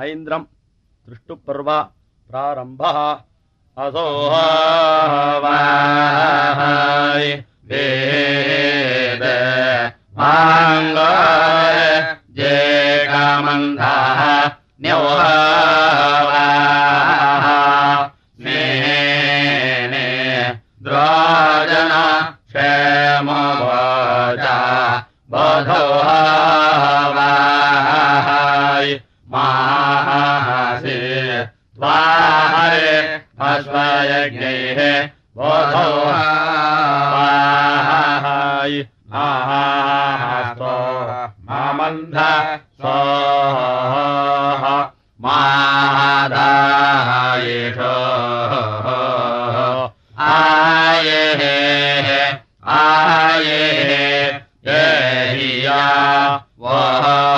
ऐन्द्रम् दृष्टुपर्वा प्रारम्भः। असोह वेद माङ्गाय जे कामन्धाः न्यौहाः स्नेने द्राजन क्षेमवाचा बधोहाय त्वाहरे अश्वयज्ञैः बोधोहाय आहास्तो मामन्ध स्वाह मादायेष आए आए ये हिया वा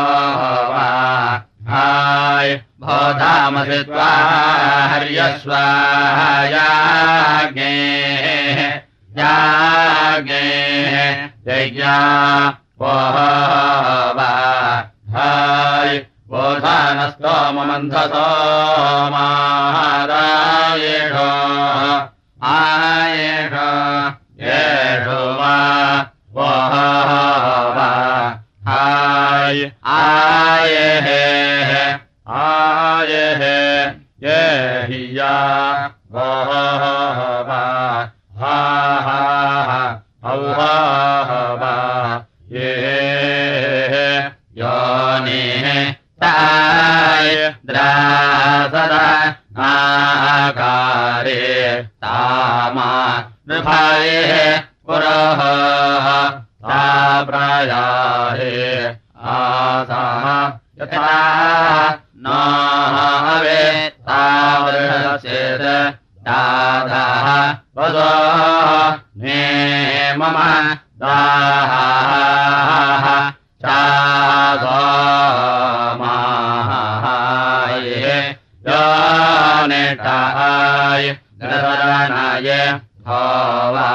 भोधामसि त्वा हर्यस्वायाज्ञे याज्ञे यज्ञा हाय बोधानस्तोमन्थसो मादायेष आयेष येषो वा वा हाय आए आयेः ये हिया वा हा हा औहा ये योनिः ताय द्रासदा आकारे तामा नृभाये पुरः ता प्रायाहे आसाः यथा न हवे तावृषचेत् दादाः वदो मे मम दाः चामाय योनिटाय गरणाय भवा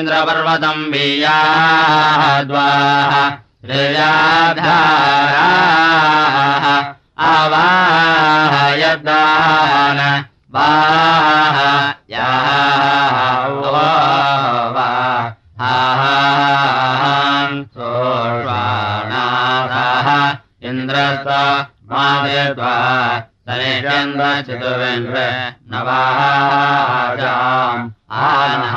महान्तमिन्द्रपर्वतम् वीयाद्वाः श्रेयाधाराः अवाहयदान वाह याहान् सोष्वाणाः इन्द्रस्व मादेत्वा सनिषन्द्रचितुवेन्द्र नवाजाम् आनः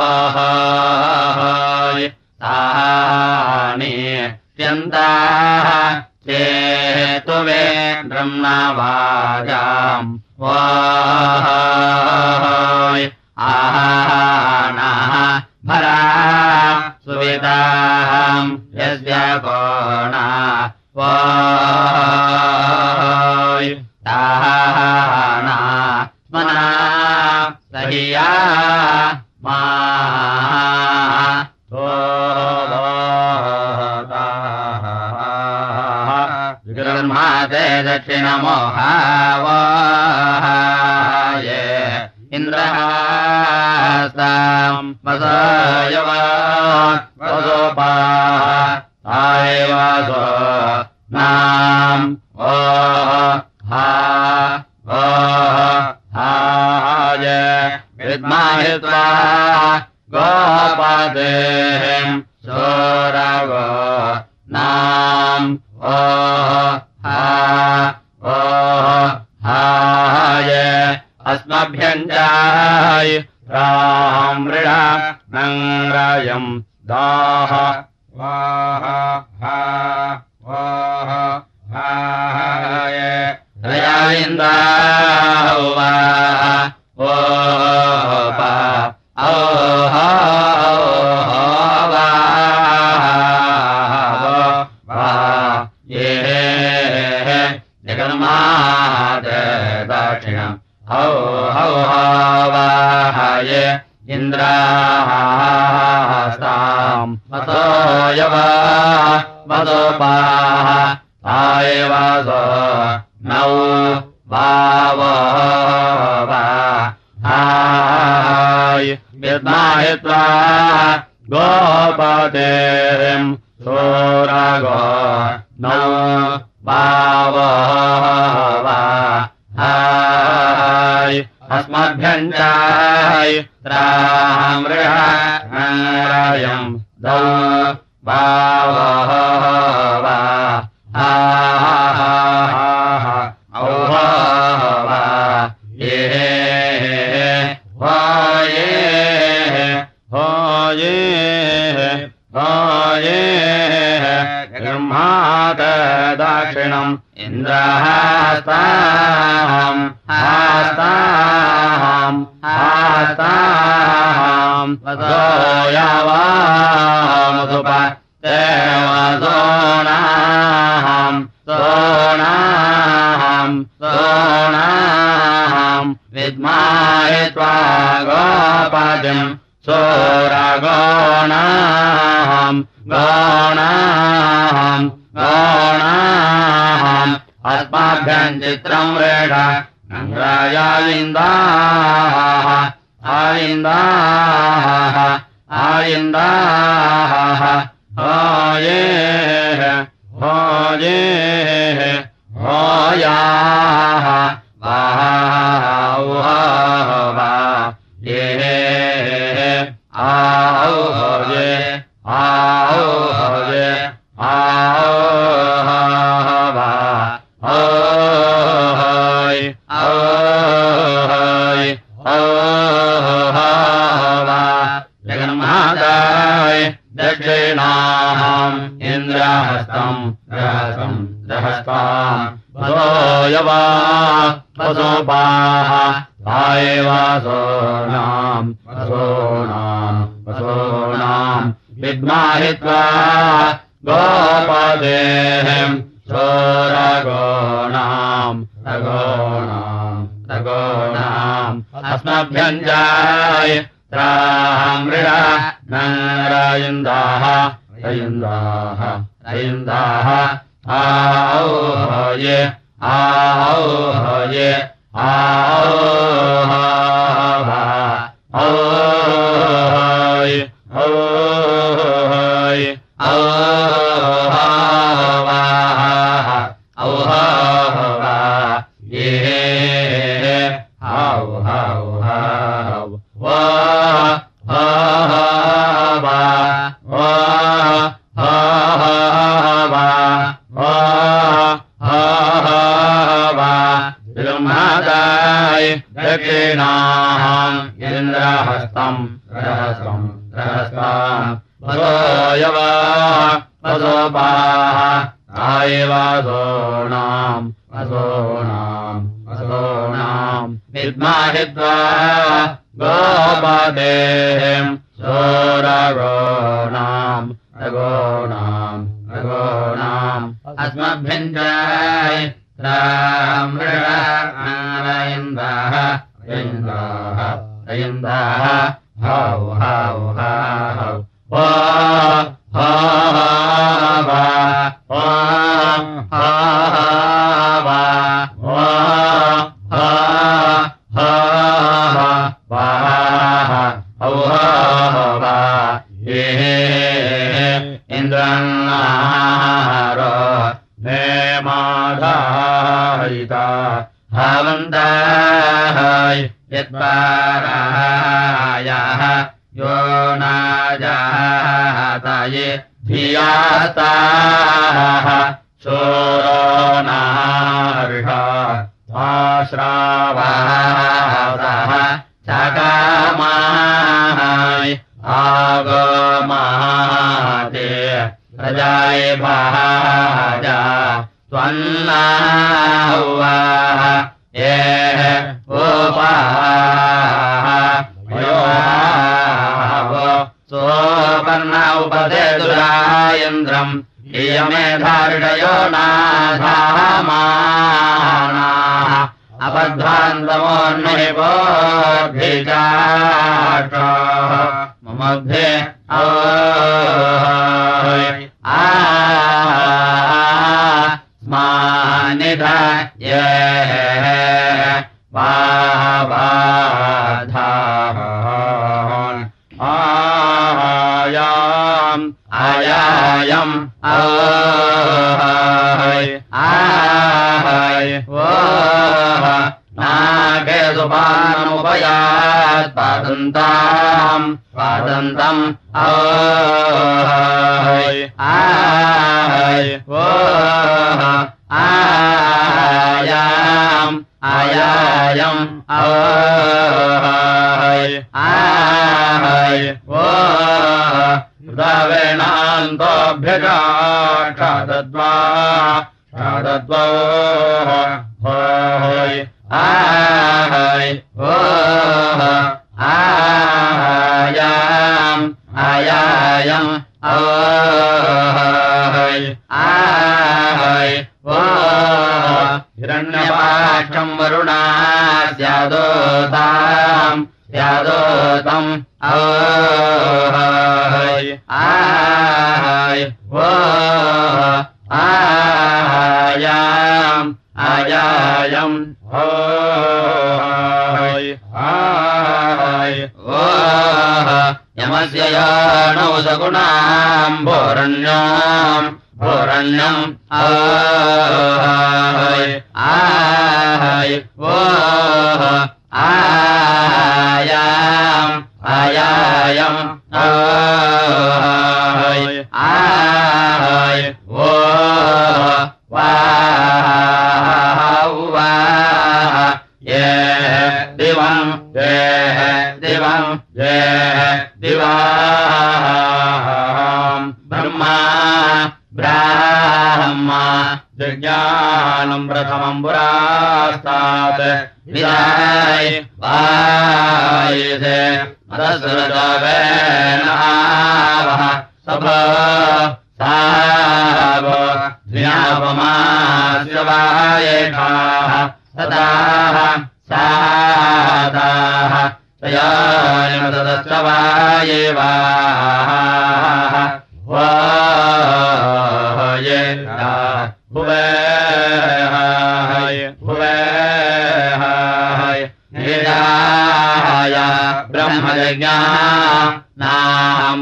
वाजा वाहाय आहाणा भरा सुवेदाम् यस्याणा वायणा स्मना सहिया मा दक्षिणमो हवाहाय इन्द्रहासाम् पदायवासोपा आयवास नाम् ओ हा ओ हाय विद्माहि त्वा गोपादे by गोदे सो र न बा अस्मभ्यम् चाय। रामृहायम् द रायम् हाताम् हाताम् हाताम् वसो यावामुप देवसोणाम् सोणाम् त्वा वा वाय दक्षिणाः इन्द्रहस्तम् रहस्वम् रहस्ता असोयवासोपाः आयवा सोणाम् असोणाम् असोणाम् निर्मारित्वा गोपादे सो रोणाम् रघोणाम् ऋगोणाम् अस्मभ्यन्त रयन्दाः हौ हौ हौ वा हा वा वा वा नाजाताये धियाताः शोरो नार्षा आश्रावाः चकामाय आगमाते प्रजाय भाजा त्वन्नावा ये उपाः सोपर्ण उपदे दुरायन्द्रम्। इयमेधार्डयो नाधामानाः। अपध्वान्तमोन्नहिपोऽभिजाः ममध्ये आ स्मानिध ये बाधाः आयायम्। आय आय नागे सुपानमुपयात् पादन्ताम् पादन्तम् आय आय वो आयाम् आयायम्। आय आय द्रवेणान्तोऽभ्यगाक्षादद्वा क्षादद्वो होय आय वो आयाम् आयायम् आय आय वो हिरण्यपाक्षम् वरुणा स्यादोताम् स्यादोतम् आयाम् आयायम् आय आय वो यमस्य याणौ सगुणाम् भोरण्याम् भोरण्यम् आय आय वो आयाम् आयायम् आय आय वो वा ये दिवम् ये दिवम् ये दिवाम् ब्रह्मा ब्राह्मा जज्ञानम् प्रथमम् पुरास्तात् विदाय वायसे मदसुरजवेनावः सभ साव वायेखाः सदाः सादाः तयानिमतदश्च वायेवाः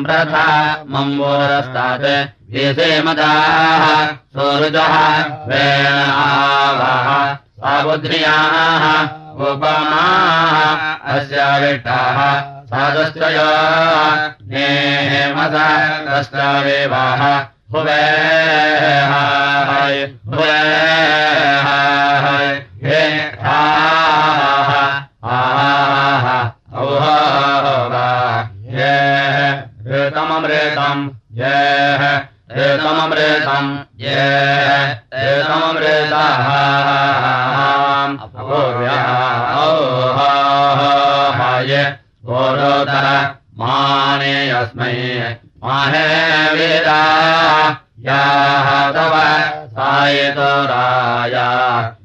प्रथा मम्बोरस्तात् देशे मदाः सोरुजः वेणावः साबुध्र्याः उपमाः अस्याविष्टाः सादश्चय नेमदश्चावेवाः भुवे हाय भुवे हे आह आह ये ऋतममृतम् ये। ऋतममृतम् अमृतम् ये। तेनमृतः अपूर्व्याय पुरोतर माने अस्मै। माहे वीरा याः तव सायतोराया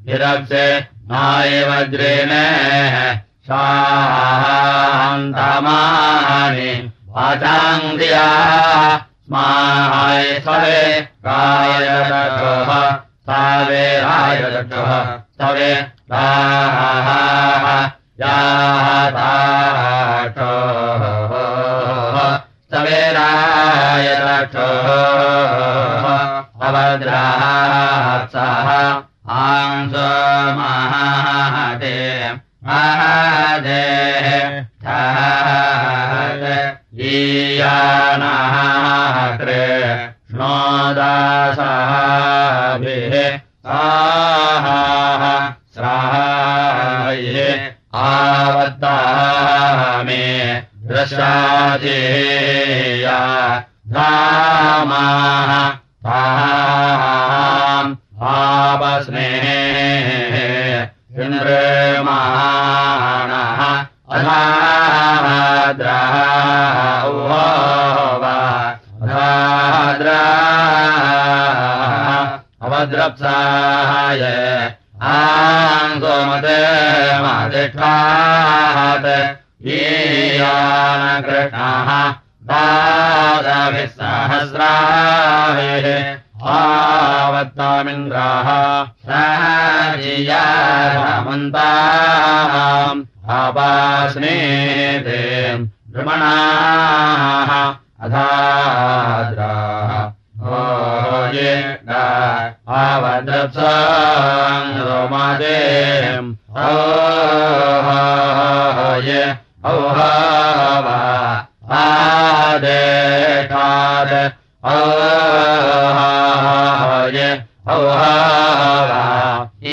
हिरक्षे नाय वज्रेण वाचाङ्गिया स्माय सवे रायरक्षः सावे रायरक्षः सवे राः ताक्षः सवे रायरक्षः अवद्रात्सः आंस दृशाजेया अधाद्राः ओ ये आवद्रप्साम् रोमादेम् ओ ये औहावा आदेठाद औहाय औहावा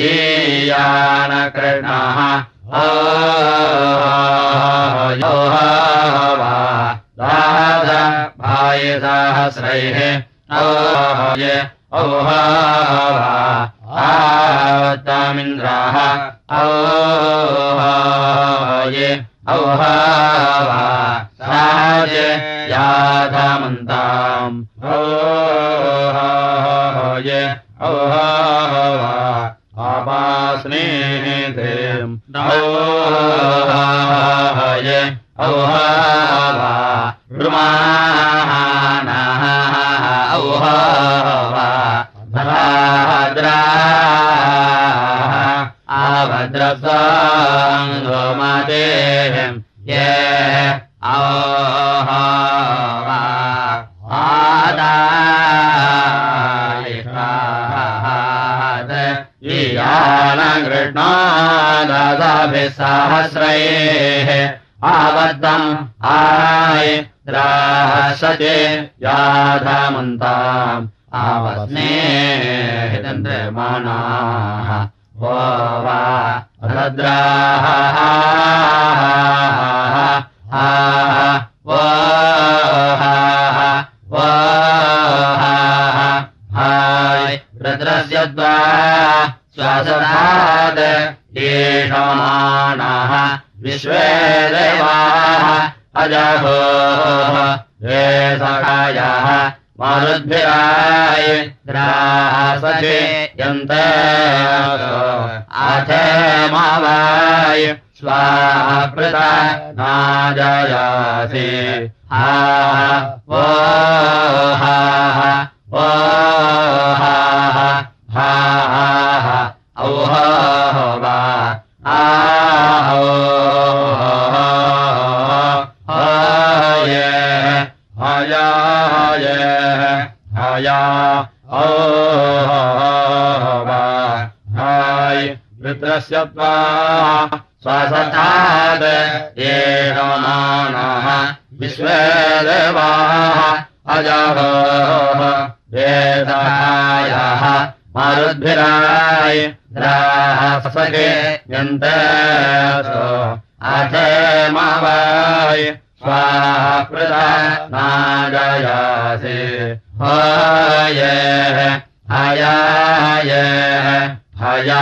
ईयानकृष्णः औहावा दाद भाय औहावा आवत्तामिन्द्राः औहाय औहावा साज याधामन्ताम् ओहाय औहावा आपास्नेते औहाय औहावा रुमानः आवद्रसाङ्गोमदेहम् ये ईयानकृष्णादाभिः सहस्रैः आवद्दम् आय द्रासते याधमन्ताम् आवस्नेः चन्द्रमाणाः वो वा भद्राः रुद्रस्य द्वा श्वासनाद येषमाणः विश्वे देवाः अजहो ये सखायः मारुद्भिराय द्रासते यन्त अथमावाय स्वापृता नाजयासि। हा वो हा हा हा हा औह स्वसताद येन मानः विश्वे देवाः अजः वेदायाः मारुद्भिराय द्रासके यन्त अथमावाय स्वापृता नाजयासि हये हयाय हया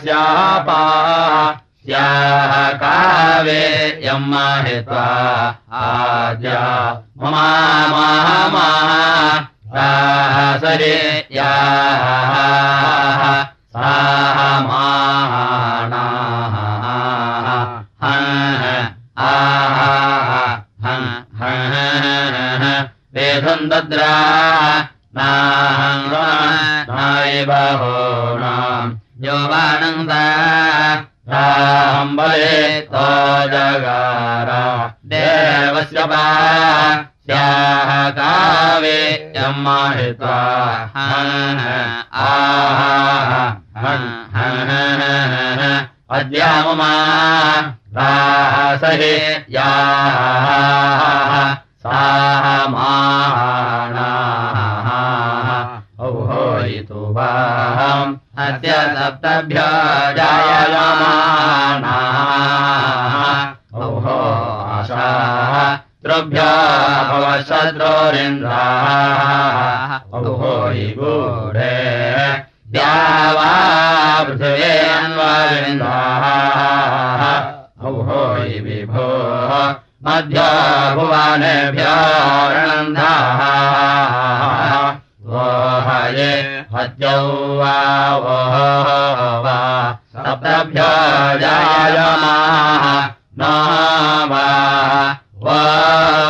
श्रवास्यापा स्याः कावे यम् माहित्वा आद्या ममा मा सरे याः साः मानाः वेधम् दद्रा नाय यो वाणङ्गाम्बले तो जगारा। देवस्य पा स्याः कावे यम् माहित्वा अद्या ममा रासहे याः साः माणाः औहोयितु वाहम् अद्य सप्तभ्य जायमानाः। औहो आशाः। त्रुभ्य भवशत्रोरिन्द्राः औहो हि गूढे द्यावा पृथिवे अन्वारिन्द्राः औहो हि विभो। मध्य भुवनेभ्यो रणन्धाः। वोहये वोह वा सप्तभ्यो जायमाः न वा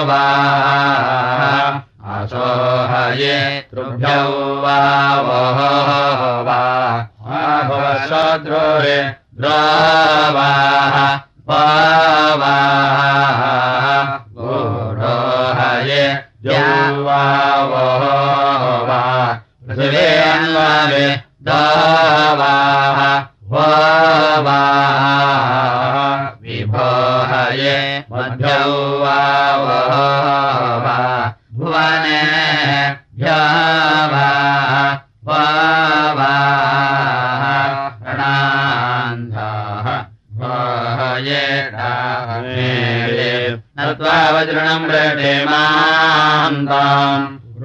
वा असोहये तृभ्यौ वा वोह वा भवशत्रुरे द्रवाः वा गूढोहये द्यौवा वोह वा पृथिवे अन्वावे दवाः वा विभोहये मध्यौ वा भुवने भ्यवा वा प्रणान्धाः भये नत्वा वज्रणम् रटे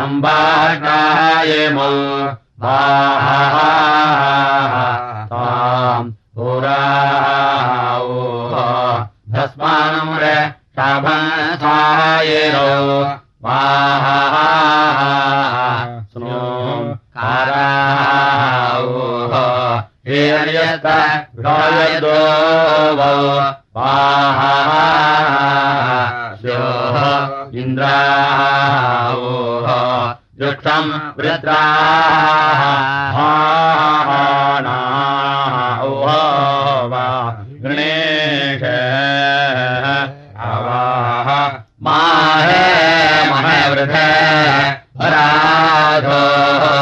नम्बाकाय मो ताम् पुराओ भस्मानम् रे शाभसायरो वाह स्नो काराओ हिरण्यस्त गायदो वाह स्योः इन्द्राओ युक्षम् वृत्राः वा गणेश। अवाह। माहे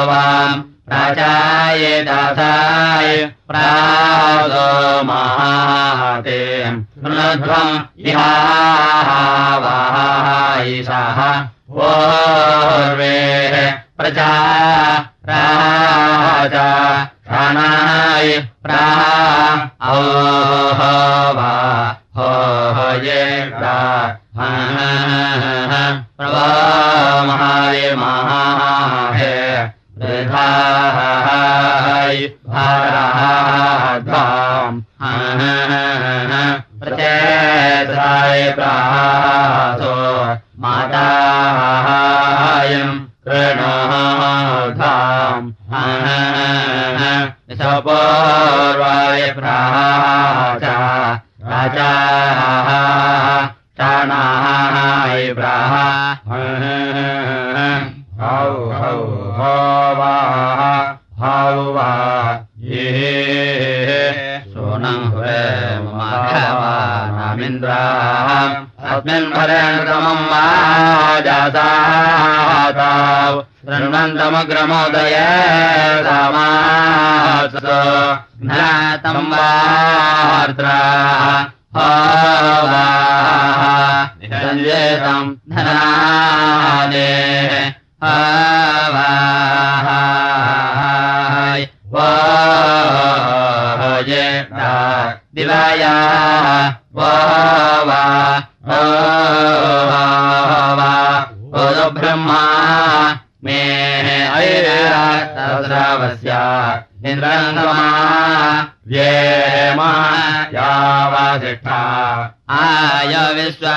वाम् प्राचाय दासाय प्रादो महाते नध्वम् इहावायिषः प्रजा राजा प्राणाय प्रा ओह वा हो ये प्रभा महाय महाहे वृथाय भाराधाम् प्रचेताय प्रासो मातायम् कृणः पूर्वाय प्राचा राजा चाणाय प्राह हौ हौ हो वा हौ वा ये सोनं हुरे माघवानामिन्द्राः अस्मिन् वा शृण्वन्तमग्रमोदय रामास ज्ञातं वार्द्राः निरञ्जेतम् धनादे हवाहाय वाजे दिवाया वा ब्रह्मा मे ऐरावस्य इन्द्रन्दमा येमा यावासिष्ठा आय विश्वा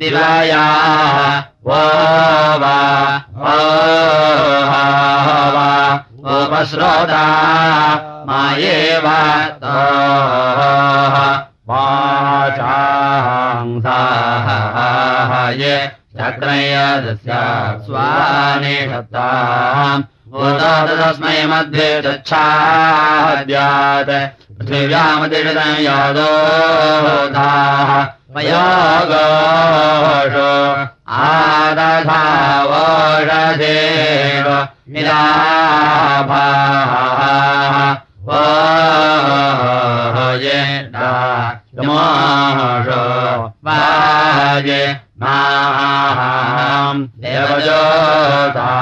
दिवाया वो वा ओ वा उपस्रोता मायेव वाचांसाहाये चक्रयदस्य स्वानिषत्ताम् तस्मै मध्ये गच्छाद्यात् पृथिव्यामतिषदं यादोधाः मयोगोषो आदधावोषधेव वाजे यमाषो वाजे माम् देवजोताम्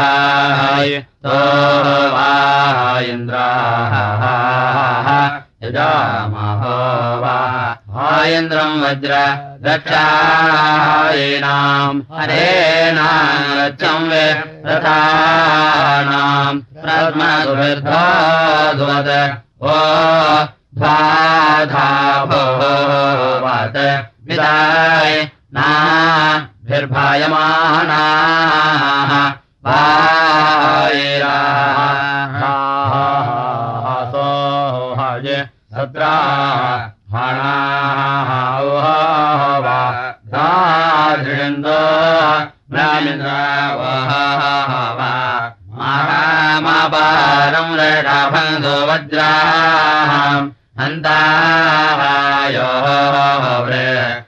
वाय तो वायन्द्राः यजामहो वा। वायन्द्रम् वज्र हरेणाम् रक्षम् वे रथानाम्। प्रस्मसुभिर्धाधुवत् ओ ध्वाधा भोवत् विदाय नाभिर्भायमानाः वायिराः। सो हये सत्रा। हणाः वा दादृन्दो महामापारम् रटाभन्धो वज्राम् हन्तायो प्राङ्गणे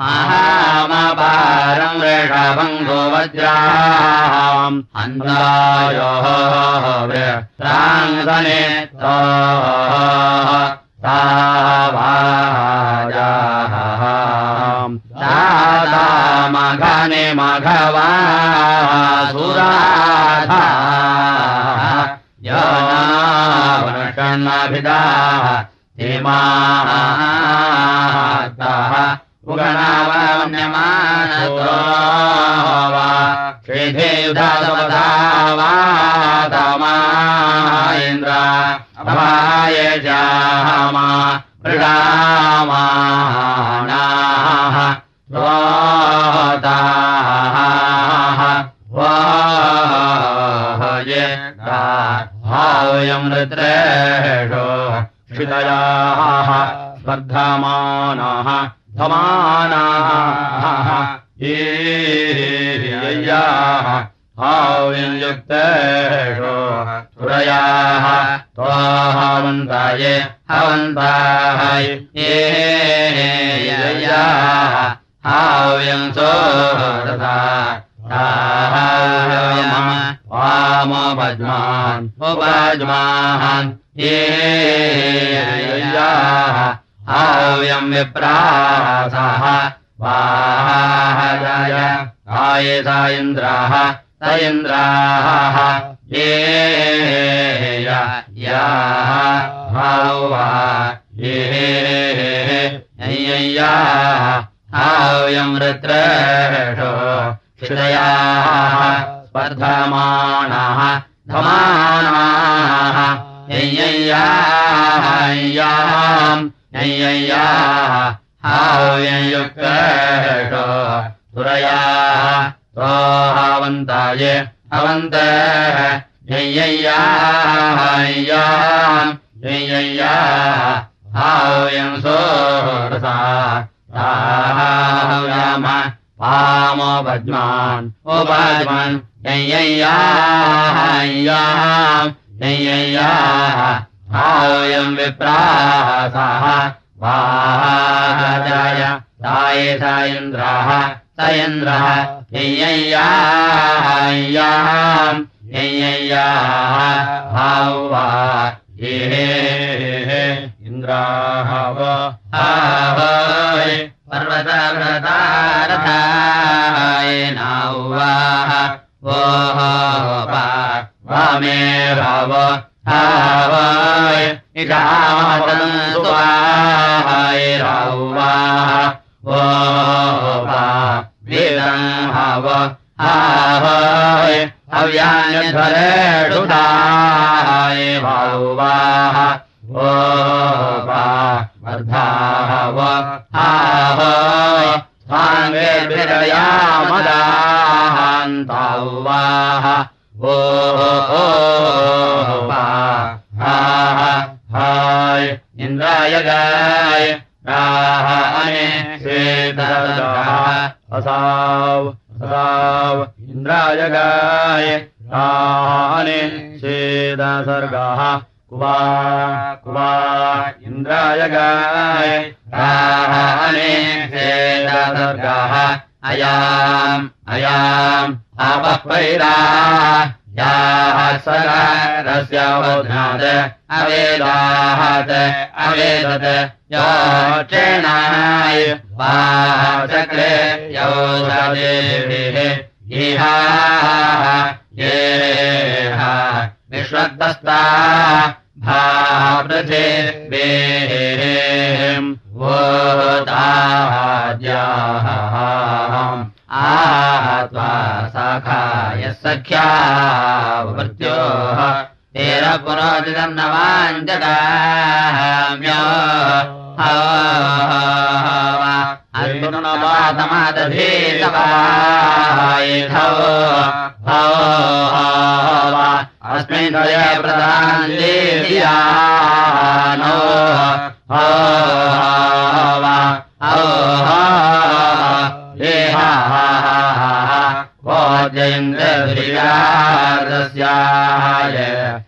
महामपारम् वृषभङ्गो वज्राम् प्राङ्गने तावाजाम् दादा माघवा सुराधा यानाभिदाः हेमाताः ये याः हावा ये यय्याः हाव्यम् रुद्रेषो क्षितयाः स्पर्धमाणाः धमानाः यय्याम् यय्याः हाव्ययुक्तेषो सुरयाः त्वाहावन्ताय अवन्तः यय्याम् यय्याः हाव्यम् सोरसा राम पामोपज्मान् उपज्मान् यय्याम् यय्याः हाव्यम् विप्रासः वाहाय ताय स इन्द्रः स यय्याम् यय्याः हावा ये इन्द्राः हावाय पर्वतव्रतारथाय नावाः वो वामे भाव हावाय इषामतन्त्वाय रावाः वो वेदम् हव हावाय भावाः वो वर्धाः व हावाय स्वाङ्गेर्भिरयामदान्तावाः वो हाय इन्द्राय गाय राह अने श्वेतसर्गाः असाव असाव इन्द्राय गाय राहने श्वेतसर्गाः कुवा कुवा इन्द्राय गाय राहने श्वेतसर्गाः अयाम् अयाम् आपः पैराः याः बोध्नात् अवेदात् अवेदत् योक्षेणाय वाचक्रे योषदेभिः इहाः येह विश्वग्दस्ता भापृथिवेम् वोदाद्याः आत्वा शाखाय सख्या वृत्योः तेर पुरोदितम् न वाञ्चकाम्यो अस्मिन् दय प्रधानो जयन्द्रस्याय निमेव भाविनो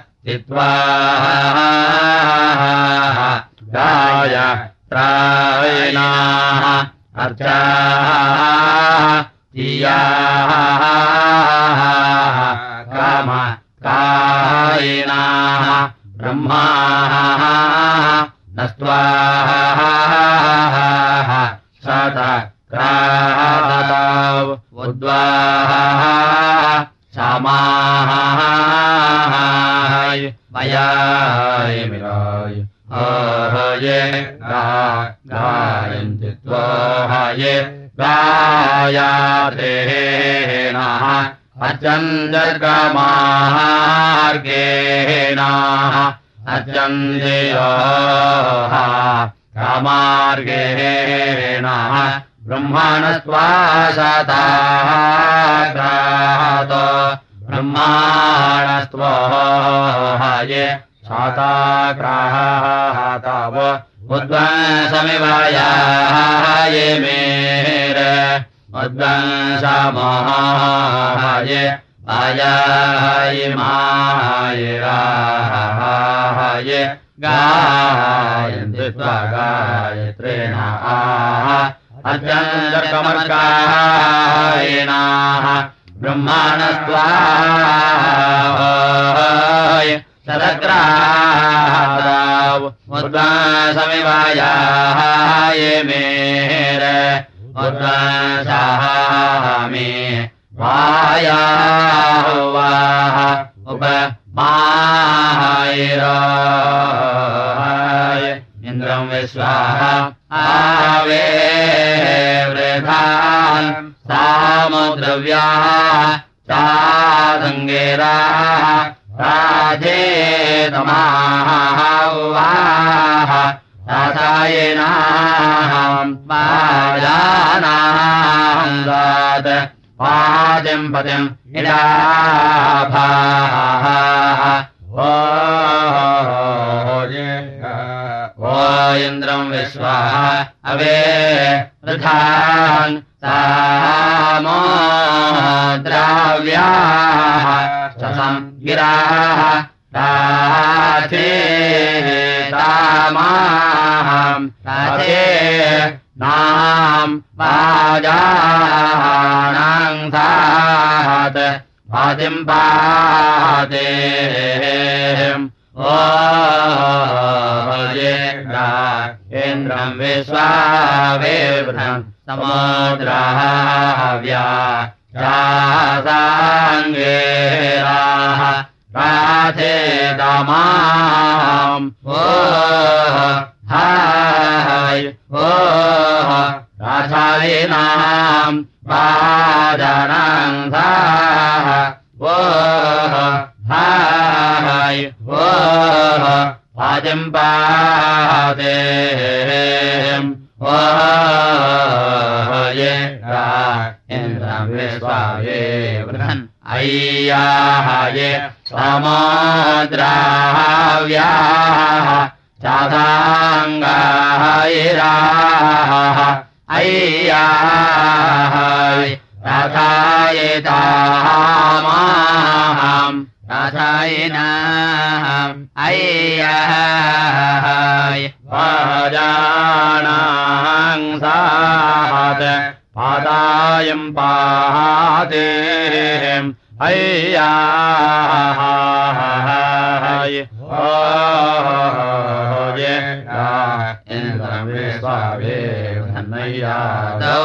तित्वा गाय त्रायणाः अर्चाः तियाः काम कायिणाः ब्रह्माः नस्त्वाः सत क्राताव उद्वाः श्यामाहाय मयाय मिलाय हये गा गायन्ति त्वहये गायादेनः अचन्दर्गमार्गेणाः अचन्दयोः कमार्गेणाः ब्रह्माणस्त्वाशताग्रात ब्रह्माणस्त्वहाये शाताग्राहाताव। उद्वंसमिवायाये मेर उद्वंसमहाये आयाय मायराहाये गायन्ति त्वा गायत्रेण आह। अत्यन्तकमर्कायणाः ब्रह्माणस्त्वाय सदग्राव उद्वासमिवायाय मेर उद्वासामि वाया वाः उप मायराय इन्द्रं विश्वाः आवे वृथा साम द्रव्या सांगेरा राधे रसायेनाम् पाजानाङ्गात् पादिम् पतिम् इडाभाः इन्द्रम् विश्वाः अवे वृथान् सामोद्राव्याः ससम् गिराः राथे नाम् पाजानाम् सात् पातिम् पाते इन्द्रम् विश्वावेवृथम् समुद्राव्या चासाङ्गेराः राधे दमाम् ओ हाय साः ओ हाय ओ पादिम् पादे। ओ ये इन्द्रम् विश्वाये वृहन्। अय्याः ये समुद्राव्याः चादाङ्गायिराः अय्याः राधायितामाहम् पाजानाम् सात् पादायम् पादे अय्याय ये इन्द्रमे स्वावे धनय्यादौ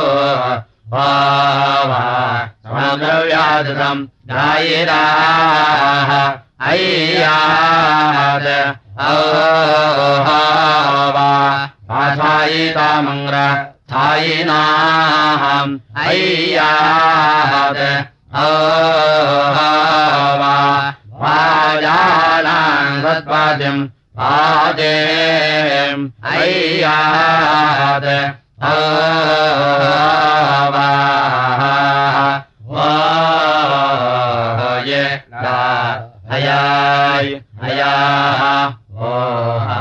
अय्याद औवा आशायितामङ्ग्र छायिनाहम् अय्याद औवा वाजानाम् सत्पाद्यम् औवा ये हयाय हयाः ओहा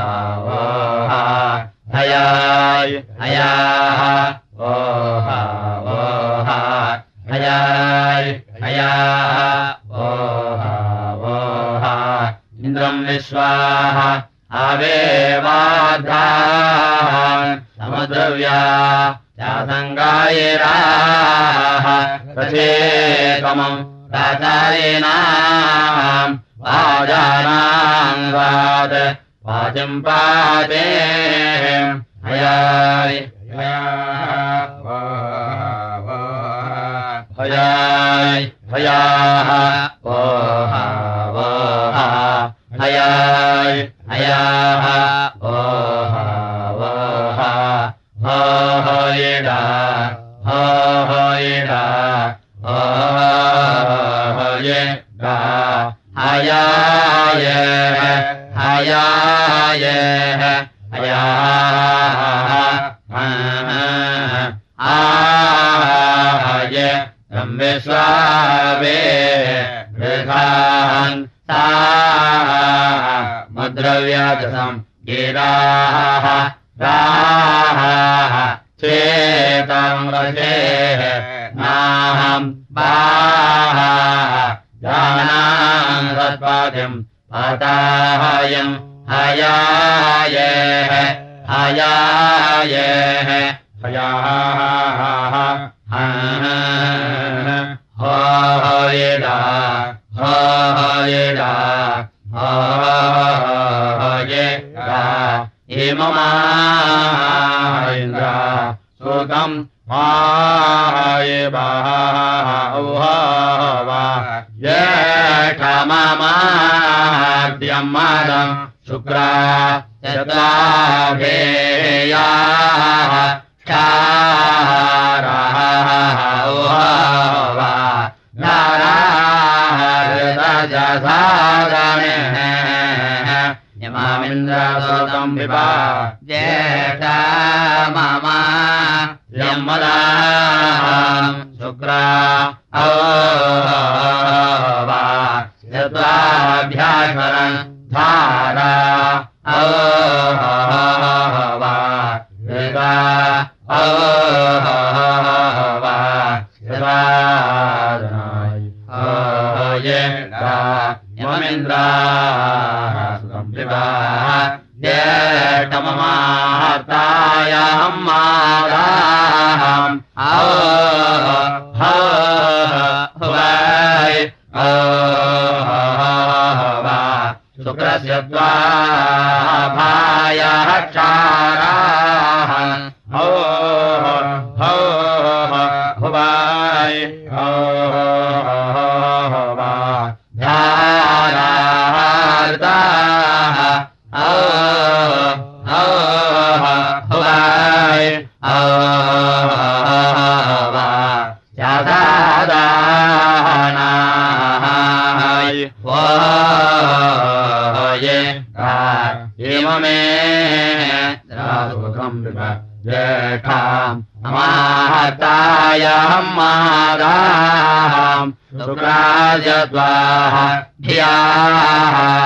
हयाय हयाय आवेवाधा समुद्रव्या चासङ्गायिराः प्रचेकमम् प्राचार्येणाम् वाजानाम् वाद वाचम् पादे। हयाय भयाय भयाः चेतम् रचेः नाहम् सत्पादिम् पताहयम् हयायेः हयायेः हयाः मादम् शुक्रा चतुर्भेयाः यमामिन्द्रसोतम् विपा ज्येष्ठा मम यमदा शुक्रा। ओ चत्वाभ्याश्वरन् धारा। ओ वा ऋगा ओ वा शिवादनाय शुक्रस्य द्वाभायाः क्षाराः धियाः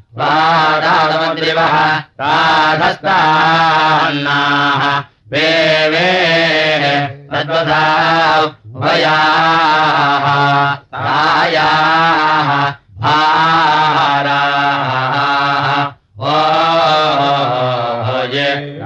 वादादमद्रिवः राधस्तान्नाः। वे वे तद्वधा भाराः। ओ ये